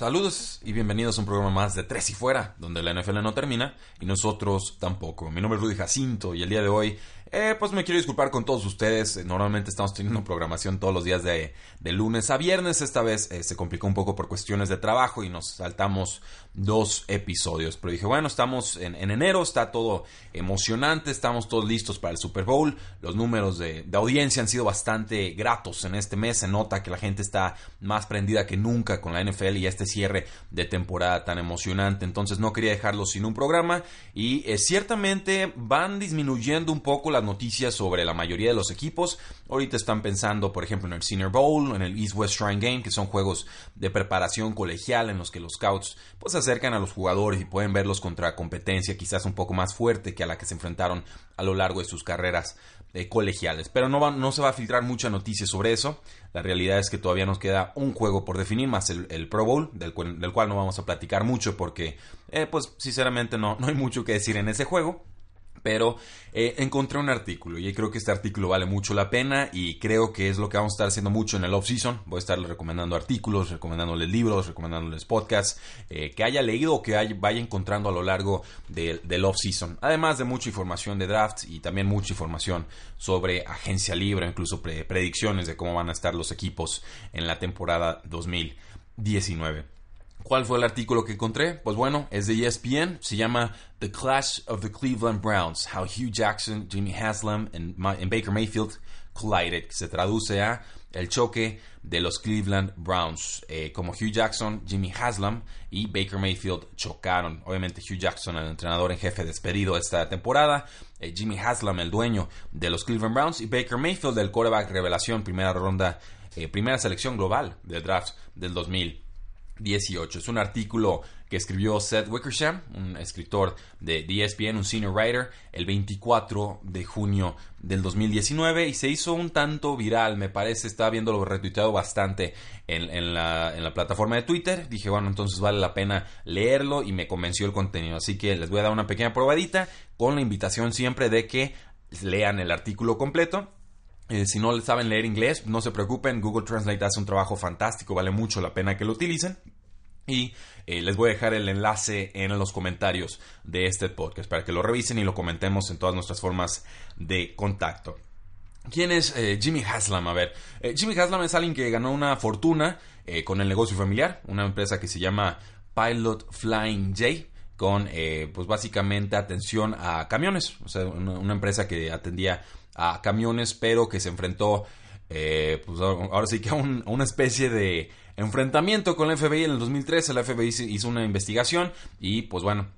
Saludos y bienvenidos a un programa más de Tres y Fuera, donde la NFL no termina y nosotros tampoco. Mi nombre es Rudy Jacinto y el día de hoy eh, pues me quiero disculpar con todos ustedes. Normalmente estamos teniendo programación todos los días de, lunes a viernes. Esta vez eh, se complicó un poco por cuestiones de trabajo y nos saltamos dos episodios. Pero dije, bueno, estamos en, enero, está todo emocionante, estamos todos listos para el Super Bowl. Los números de, de, audiencia han sido bastante gratos en este mes. Se nota que la gente está más prendida que nunca con la NFL y este cierre de temporada tan emocionante. Entonces no quería dejarlo sin un programa. Y eh, ciertamente van disminuyendo un poco la noticias sobre la mayoría de los equipos. Ahorita están pensando, por ejemplo, en el Senior Bowl, en el East West Shrine Game, que son juegos de preparación colegial en los que los scouts pues acercan a los jugadores y pueden verlos contra competencia quizás un poco más fuerte que a la que se enfrentaron a lo largo de sus carreras eh, colegiales. Pero no, no se va a filtrar mucha noticia sobre eso. La realidad es que todavía nos queda un juego por definir, más el, Pro Bowl, del, cual no vamos a platicar mucho porque, eh, pues, sinceramente no, no hay mucho que decir en ese juego. Pero eh, encontré un artículo y creo que este artículo vale mucho la pena y creo que es lo que vamos a estar haciendo mucho en el off-season. Voy a estarles recomendando artículos, recomendándoles libros, recomendándoles podcasts eh, que haya leído o que vaya encontrando a lo largo del off-season. Además de mucha información de drafts y también mucha información sobre agencia libre, incluso predicciones de cómo van a estar los equipos en la temporada 2019. ¿Cuál fue el artículo que encontré? Pues bueno, es de ESPN, se llama The Clash of the Cleveland Browns, How Hugh Jackson, Jimmy Haslam and, Baker Mayfield collided, se traduce a el choque de los Cleveland Browns, eh, como Hugh Jackson, Jimmy Haslam y Baker Mayfield chocaron. Obviamente Hugh Jackson, el entrenador en jefe despedido esta temporada, eh, Jimmy Haslam, el dueño de los Cleveland Browns y Baker Mayfield, el quarterback revelación, primera ronda, eh, primera selección global del draft del 2000. 18. Es un artículo que escribió Seth Wickersham, un escritor de ESPN, un senior writer, el 24 de junio del 2019 y se hizo un tanto viral, me parece, estaba viéndolo retuiteado bastante en la plataforma de Twitter. Dije, bueno, entonces vale la pena leerlo y me convenció el contenido. Así que les voy a dar una pequeña probadita con la invitación siempre de que lean el artículo completo eh, si no saben leer inglés, no se preocupen, Google Translate hace un trabajo fantástico, vale mucho la pena que lo utilicen. Y eh, les voy a dejar el enlace en los comentarios de este podcast para que lo revisen y lo comentemos en todas nuestras formas de contacto. ¿Quién es eh, Jimmy Haslam? A ver, Jimmy Haslam es alguien que ganó una fortuna con el negocio familiar, una empresa que se llama Pilot Flying J con pues básicamente atención a camiones, o sea, una empresa que atendía a camiones, pero que se enfrentó, eh, pues ahora sí que a, una especie de enfrentamiento con la FBI en el 2013. La FBI hizo una investigación y, pues bueno,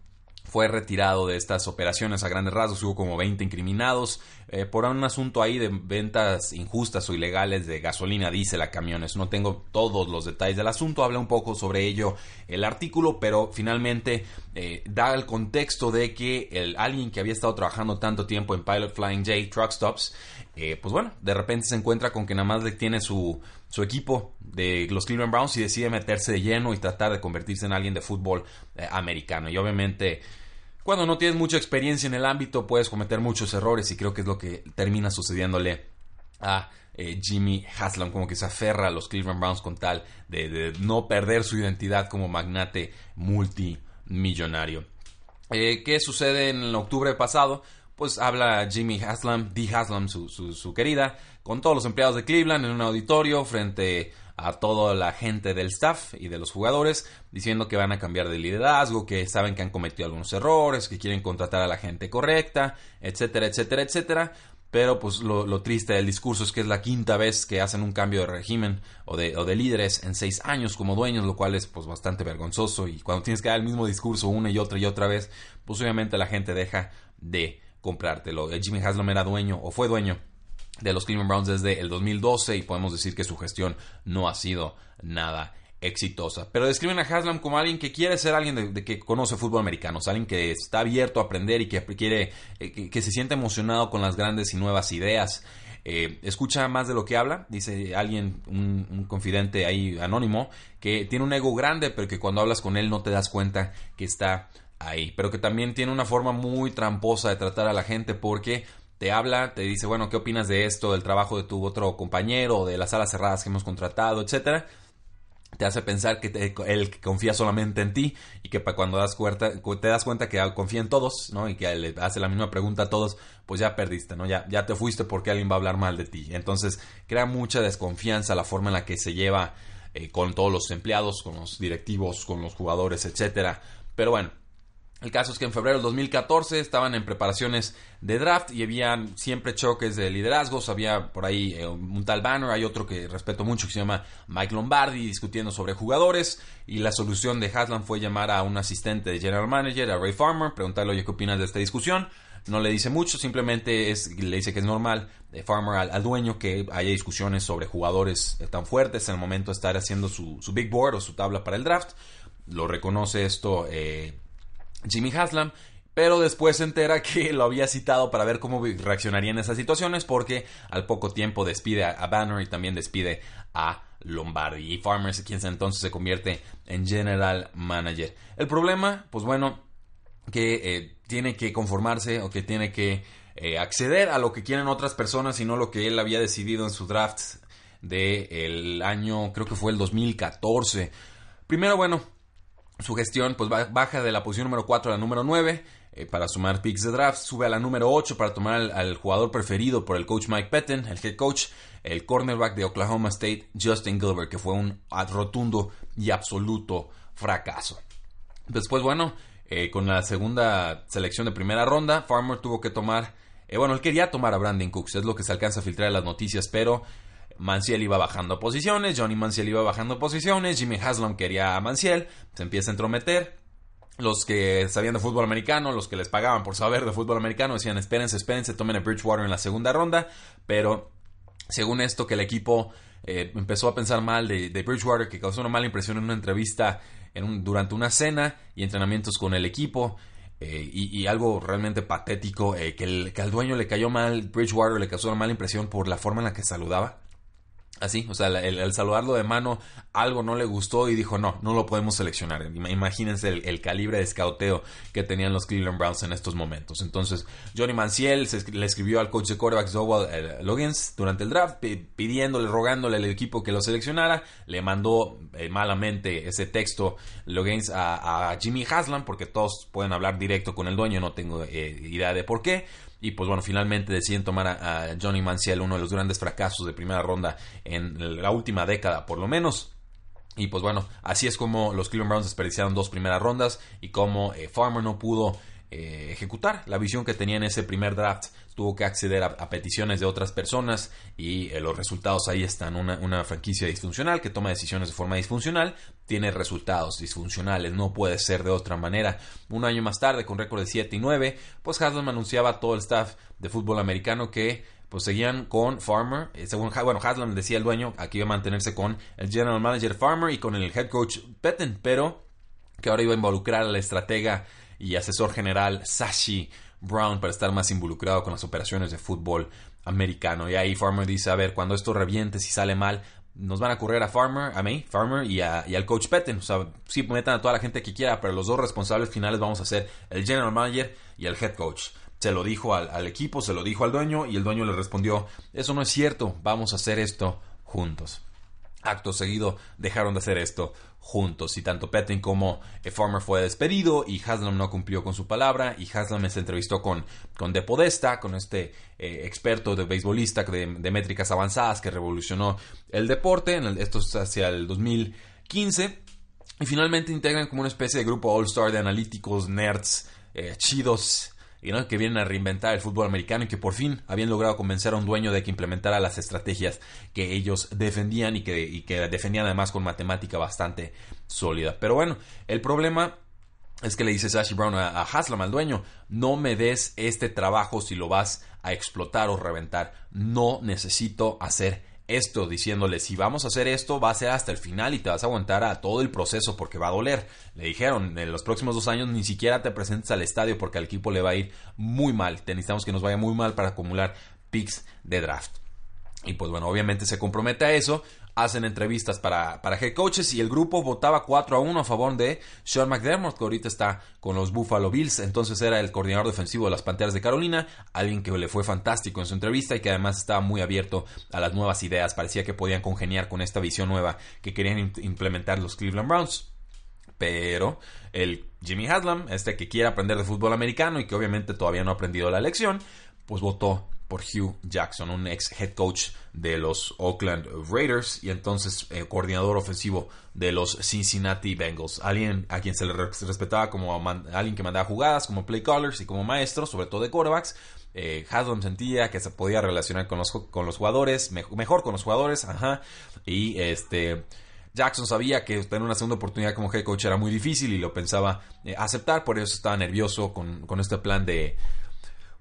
fue retirado de estas operaciones a grandes rasgos. Hubo como 20 incriminados eh, por un asunto ahí de ventas injustas o ilegales de gasolina, diésel a camiones. No tengo todos los detalles del asunto. Habla un poco sobre ello el artículo, pero finalmente eh, da el contexto de que el, alguien que había estado trabajando tanto tiempo en Pilot Flying J Truck Stops, eh, pues bueno, de repente se encuentra con que nada más tiene su, su equipo de los Cleveland Browns y decide meterse de lleno y tratar de convertirse en alguien de fútbol americano. Y obviamente cuando no tienes mucha experiencia en el ámbito puedes cometer muchos errores y creo que es lo que termina sucediéndole a eh, Jimmy Haslam, como que se aferra a los Cleveland Browns con tal de, no perder su identidad como magnate multimillonario. Eh, ¿Qué sucede en octubre pasado? Pues habla Jimmy Haslam, Dee Haslam, su, su querida, con todos los empleados de Cleveland en un auditorio frente a toda la gente del staff y de los jugadores diciendo que van a cambiar de liderazgo, que saben que han cometido algunos errores, que quieren contratar a la gente correcta, etcétera, etcétera, etcétera. Pero pues lo, triste del discurso es que es la quinta vez que hacen un cambio de régimen o de, o de líderes en seis años como dueños, lo cual es pues bastante vergonzoso. Y cuando tienes que dar el mismo discurso una y otra y otra vez, pues obviamente la gente deja de comprártelo. Jimmy Haslam era dueño o fue dueño de los Cleveland Browns desde el 2012 y podemos decir que su gestión no ha sido nada exitosa. Pero describen a Haslam como alguien que quiere ser alguien que conoce fútbol americano, alguien que está abierto a aprender y que quiere, eh, que, se siente emocionado con las grandes y nuevas ideas. Eh, escucha más de lo que habla, dice alguien, un, confidente ahí anónimo, que tiene un ego grande, pero que cuando hablas con él no te das cuenta que está ahí, pero que también tiene una forma muy tramposa de tratar a la gente porque te habla, te dice, bueno, ¿qué opinas de esto, del trabajo de tu otro compañero, de las salas cerradas que hemos contratado, etcétera? te hace pensar que él confía solamente en ti y que cuando das cuenta, te das cuenta que confía en todos, ¿no? Y que le hace la misma pregunta a todos, pues ya perdiste, ¿no? Ya, ya te fuiste porque alguien va a hablar mal de ti. Entonces crea mucha desconfianza la forma en la que se lleva eh, con todos los empleados, con los directivos, con los jugadores, etcétera. Pero bueno, el caso es que en febrero del 2014 estaban en preparaciones de draft y habían siempre choques de liderazgos. Había por ahí eh, un tal Banner, hay otro que respeto mucho que se llama Mike Lombardi discutiendo sobre jugadores. Y la solución de Haslam fue llamar a un asistente de general manager, a Ray Farmer, preguntarle, ¿qué opinas de esta discusión? No le dice mucho, simplemente es, le dice que es normal de Farmer al, dueño que haya discusiones sobre jugadores eh, tan fuertes en el momento de estar haciendo su, big board o su tabla para el draft. Lo reconoce esto. Eh, Jimmy Haslam, pero después se entera que lo había citado para ver cómo reaccionaría en esas situaciones porque al poco tiempo despide a, Banner y también despide a Lombardi y Farmers, quien entonces se convierte en general manager. El problema, pues bueno, que eh, tiene que conformarse o que tiene que eh, acceder a lo que quieren otras personas y no lo que él había decidido en su draft del año, creo que fue el 2014. Primero, bueno, su gestión pues baja de la posición número 4 a la número 9 eh, para sumar picks de draft, sube a la número 8 para tomar al, jugador preferido por el coach Mike Petten, el head coach, el cornerback de Oklahoma State, Justin Gilbert, que fue un rotundo y absoluto fracaso. Después, bueno, eh, con la segunda selección de primera ronda, Farmer tuvo que tomar, eh, bueno, él quería tomar a Brandon Cooks, es lo que se alcanza a filtrar en las noticias, pero Manciel iba bajando posiciones, Johnny Manciel iba bajando posiciones, Jimmy Haslam quería a Manciel, se empieza a entrometer. Los que sabían de fútbol americano, los que les pagaban por saber de fútbol americano, decían espérense, espérense, tomen a Bridgewater en la segunda ronda, pero según esto que el equipo eh, empezó a pensar mal de, Bridgewater, que causó una mala impresión en una entrevista en durante una cena y entrenamientos con el equipo, eh, y, algo realmente patético, eh, que, que, al dueño le cayó mal, Bridgewater le causó una mala impresión por la forma en la que saludaba. Así, o sea, el, saludarlo de mano, algo no le gustó y dijo, no, no lo podemos seleccionar. Imagínense el, calibre de escauteo que tenían los Cleveland Browns en estos momentos. Entonces, Johnny Manciel le escribió al coach de quarterbacks Dowell eh, durante el draft, pidiéndole, rogándole al equipo que lo seleccionara. Le mandó eh, malamente ese texto Loggins a, Jimmy Haslam, porque todos pueden hablar directo con el dueño, no tengo eh, idea de por qué. Y pues bueno, finalmente deciden tomar a, Johnny Manciel, uno de los grandes fracasos de primera ronda en la última década, por lo menos. Y pues bueno, así es como los Cleveland Browns desperdiciaron dos primeras rondas y como eh, Farmer no pudo eh, ejecutar la visión que tenía en ese primer draft. Tuvo que acceder a, peticiones de otras personas y eh, los resultados ahí están. Una, franquicia disfuncional que toma decisiones de forma disfuncional tiene resultados disfuncionales. No puede ser de otra manera. Un año más tarde, con récord de 7 y 9, pues Haslam anunciaba a todo el staff de fútbol americano que pues seguían con Farmer. Eh, según bueno, Haslam decía el dueño, aquí iba a mantenerse con el general manager Farmer y con el head coach Petten, pero que ahora iba a involucrar al estratega y asesor general Sashi Brown para estar más involucrado con las operaciones de fútbol americano. Y ahí Farmer dice, a ver, cuando esto reviente, si sale mal, nos van a correr a Farmer, a mí, Farmer y, al coach Petten. O sea, sí metan a toda la gente que quiera, pero los dos responsables finales vamos a ser el general manager y el head coach. Se lo dijo al, al equipo, se lo dijo al dueño y el dueño le respondió, eso no es cierto, vamos a hacer esto juntos. Acto seguido dejaron de hacer esto juntos. Y tanto Petting como eh, Farmer fue despedido y Haslam no cumplió con su palabra. Y Haslam se entrevistó con, con De Podesta, con este eh, experto de beisbolista de, métricas avanzadas que revolucionó el deporte, en esto es hacia el 2015 y finalmente integran como una especie de grupo all-star de analíticos, nerds, eh, chidos que vienen a reinventar el fútbol americano y que por fin habían logrado convencer a un dueño de que implementara las estrategias que ellos defendían y que, que defendían además con matemática bastante sólida. Pero bueno, el problema es que le dice Sashi Brown a, Haslam, al dueño, no me des este trabajo si lo vas a explotar o reventar. No necesito hacer esto, diciéndole, si vamos a hacer esto, va a ser hasta el final y te vas a aguantar a todo el proceso porque va a doler. Le dijeron, en los próximos dos años ni siquiera te presentes al estadio porque al equipo le va a ir muy mal. necesitamos que nos vaya muy mal para acumular picks de draft. Y pues bueno, obviamente se compromete a eso. Hacen entrevistas para, para head coaches y el grupo votaba 4 a 1 a favor de Sean McDermott, que ahorita está con los Buffalo Bills. Entonces era el coordinador defensivo de las Panteras de Carolina, alguien que le fue fantástico en su entrevista y que además estaba muy abierto a las nuevas ideas. Parecía que podían congeniar con esta visión nueva que querían implementar los Cleveland Browns. Pero el Jimmy Haslam, este que quiere aprender de fútbol americano y que obviamente todavía no ha aprendido la lección, pues votó por Hugh Jackson, un ex head coach de los Oakland Raiders y entonces eh, coordinador ofensivo de los Cincinnati Bengals. Alguien a quien se le respetaba como alguien que mandaba jugadas, como play callers y como maestro, sobre todo de quarterbacks. Eh, Haslam sentía que se podía relacionar con los, con los jugadores, mejor con los jugadores, ajá, y este... Jackson sabía que tener una segunda oportunidad como head coach era muy difícil y lo pensaba eh, aceptar, por eso estaba nervioso con, con este plan de,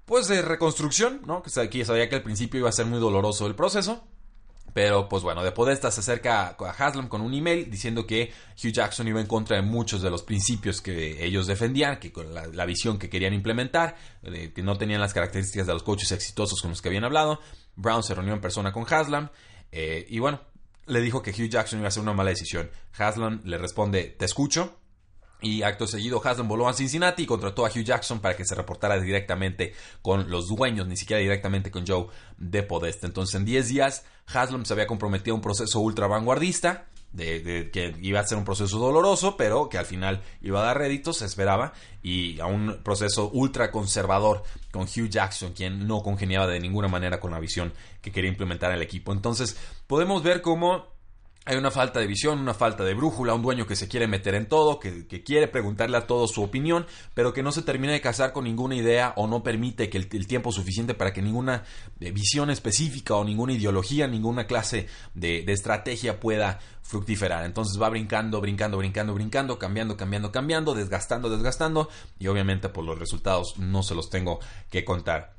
pues de reconstrucción, ¿no? Que sabía que al principio iba a ser muy doloroso el proceso. Pero pues bueno, de Podesta se acerca a Haslam con un email diciendo que Hugh Jackson iba en contra de muchos de los principios que ellos defendían, que con la, visión que querían implementar, que no tenían las características de los coaches exitosos con los que habían hablado. Brown se reunió en persona con Haslam eh, y bueno, le dijo que Hugh Jackson iba a hacer una mala decisión. Haslam le responde, te escucho, y acto seguido, Haslam voló a Cincinnati y contrató a Hugh Jackson para que se reportara directamente con los dueños, ni siquiera directamente con Joe de Podesta. Entonces, en 10 días, Haslam se había comprometido a un proceso ultra vanguardista, de, que iba a ser un proceso doloroso, pero que al final iba a dar réditos, se esperaba, y a un proceso ultra conservador con Hugh Jackson, quien no congeniaba de ninguna manera con la visión que quería implementar el equipo. Entonces, podemos ver cómo hay una falta de visión, una falta de brújula, un dueño que se quiere meter en todo, que, quiere preguntarle a todos su opinión, pero que no se termina de casar con ninguna idea o no permite que el, tiempo suficiente para que ninguna eh, visión específica o ninguna ideología, ninguna clase de, de estrategia pueda fructiferar. Entonces va brincando, brincando, brincando, brincando, cambiando, cambiando, cambiando, desgastando, desgastando y obviamente por los resultados no se los tengo que contar.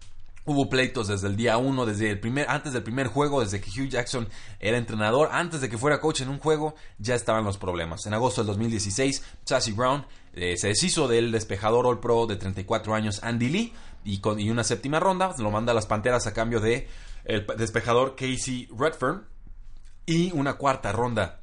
Hubo pleitos desde el día uno, desde el primer, antes del primer juego, desde que Hugh Jackson era entrenador, antes de que fuera coach en un juego, ya estaban los problemas. En agosto del 2016, Sassy Brown eh, se deshizo del despejador All Pro de 34 años Andy Lee y, con, y una séptima ronda, lo manda a las Panteras a cambio de el despejador Casey Redfern y una cuarta ronda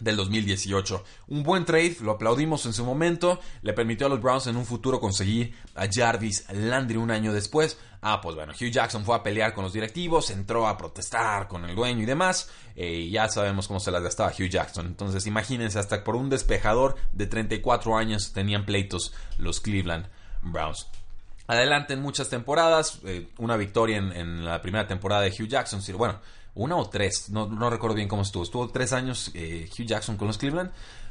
del 2018. Un buen trade, lo aplaudimos en su momento, le permitió a los Browns en un futuro conseguir a Jarvis Landry un año después. Ah, pues bueno, Hugh Jackson fue a pelear con los directivos, entró a protestar con el dueño y demás, eh, y ya sabemos cómo se las gastaba Hugh Jackson. Entonces imagínense, hasta por un despejador de 34 años tenían pleitos los Cleveland Browns. Adelante en muchas temporadas, eh, una victoria en, en, la primera temporada de Hugh Jackson, bueno, una o tres, no, no recuerdo bien cómo estuvo. Estuvo tres años eh, Hugh Jackson con los Cleveland.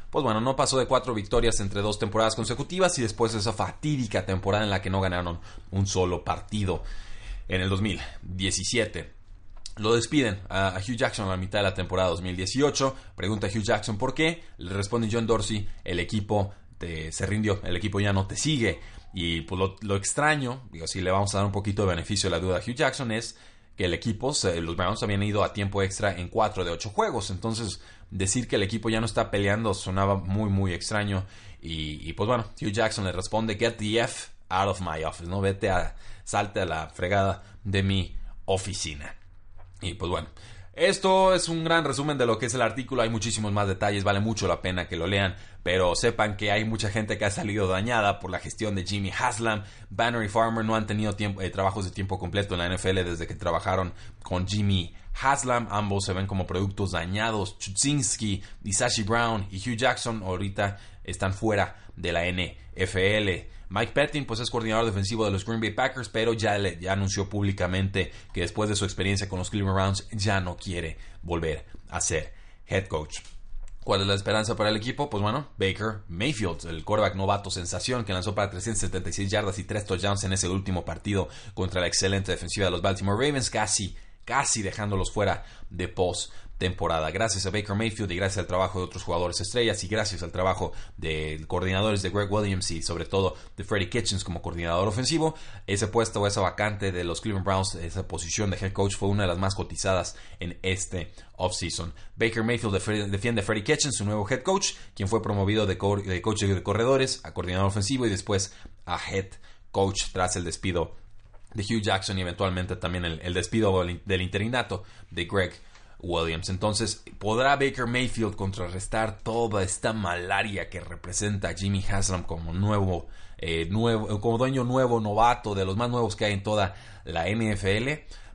Pues bueno, no pasó de cuatro victorias entre dos temporadas consecutivas y después de esa fatídica temporada en la que no ganaron un solo partido en el 2017. Lo despiden a, Hugh Jackson a la mitad de la temporada 2018. Pregunta a Hugh Jackson por qué. Le responde John Dorsey, el equipo te, se rindió, el equipo ya no te sigue. Y pues lo, lo, extraño, digo, si le vamos a dar un poquito de beneficio a la duda a Hugh Jackson, es el equipo, los Browns habían ido a tiempo extra en 4 de 8 juegos. Entonces, decir que el equipo ya no está peleando sonaba muy, muy extraño. Y, pues bueno, Hugh Jackson le responde, get the F out of my office, ¿no? Vete a, salte a la fregada de mi oficina. Y pues bueno, esto es un gran resumen de lo que es el artículo, hay muchísimos más detalles, vale mucho la pena que lo lean, pero sepan que hay mucha gente que ha salido dañada por la gestión de Jimmy Haslam. Banner y Farmer no han tenido tiempo, eh, trabajos de tiempo completo en la NFL desde que trabajaron con Jimmy Haslam. Ambos se ven como productos dañados. Chudzinski, Sashi Brown y Hugh Jackson ahorita están fuera de la NFL. Mike Pettin pues es coordinador defensivo de los Green Bay Packers, pero ya, le, ya anunció públicamente que después de su experiencia con los Cleveland Browns ya no quiere volver a ser head coach. ¿Cuál es la esperanza para el equipo? Pues bueno, Baker Mayfield, el quarterback novato sensación que lanzó para 376 yardas y 3 touchdowns en ese último partido contra la excelente defensiva de los Baltimore Ravens, casi, casi dejándolos fuera de post temporada. Gracias a Baker Mayfield y gracias al trabajo de otros jugadores estrellas y gracias al trabajo de coordinadores de Greg Williams y sobre todo de Freddie Kitchens como coordinador ofensivo, ese puesto o esa vacante de los Cleveland Browns, esa posición de head coach fue una de las más cotizadas en este offseason. Baker Mayfield defiende a Freddie Kitchens, su nuevo head coach, quien fue promovido de, coach de corredores a coordinador ofensivo y después a head coach tras el despido de Hugh Jackson y eventualmente también el, el despido del interinato de Greg Williams. Entonces, ¿podrá Baker Mayfield contrarrestar toda esta malaria que representa Jimmy Haslam como nuevo, eh, nuevo, como dueño nuevo, novato, de los más nuevos que hay en toda la NFL?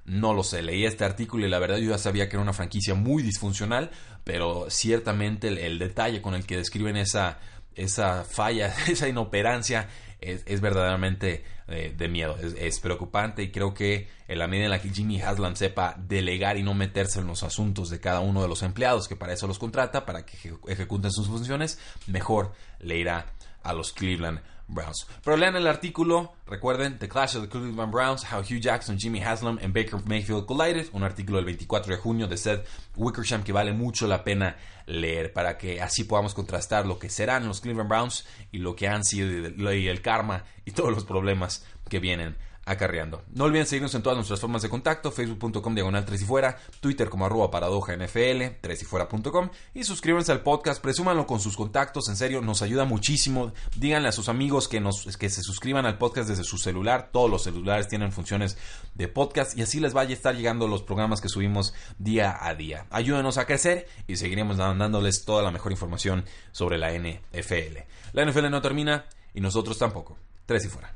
No lo sé, leí este artículo y la verdad yo ya sabía que era una franquicia muy disfuncional, pero ciertamente el, detalle con el que describen esa, esa falla, esa inoperancia, es, verdaderamente eh, de miedo, es, preocupante y creo que en la medida en la que Jimmy Haslam sepa delegar y no meterse en los asuntos de cada uno de los empleados, que para eso los contrata, para que ejecuten sus funciones, mejor le irá a los Cleveland Browns. Pero lean el artículo, recuerden, The Clash of the Cleveland Browns, How Hugh Jackson, Jimmy Haslam and Baker Mayfield Collided, un artículo del 24 de junio de Seth Wickersham que vale mucho la pena leer para que así podamos contrastar lo que serán los Cleveland Browns y lo que han sido y el karma y todos los problemas que vienen acarreando. No olviden seguirnos en todas nuestras formas de contacto, facebook.com diagonal 3 y fuera, twitter como arroba paradoja nfl, 3 y fuera.com y suscríbanse al podcast, presúmanlo con sus contactos, en serio, nos ayuda muchísimo. Díganle a sus amigos que, nos, que se suscriban al podcast desde su celular, todos los celulares tienen funciones de podcast y así les vaya a estar llegando los programas que subimos día a día. Ayúdenos a crecer y seguiremos dándoles toda la mejor información sobre la NFL. La NFL no termina y nosotros tampoco. 3 y fuera.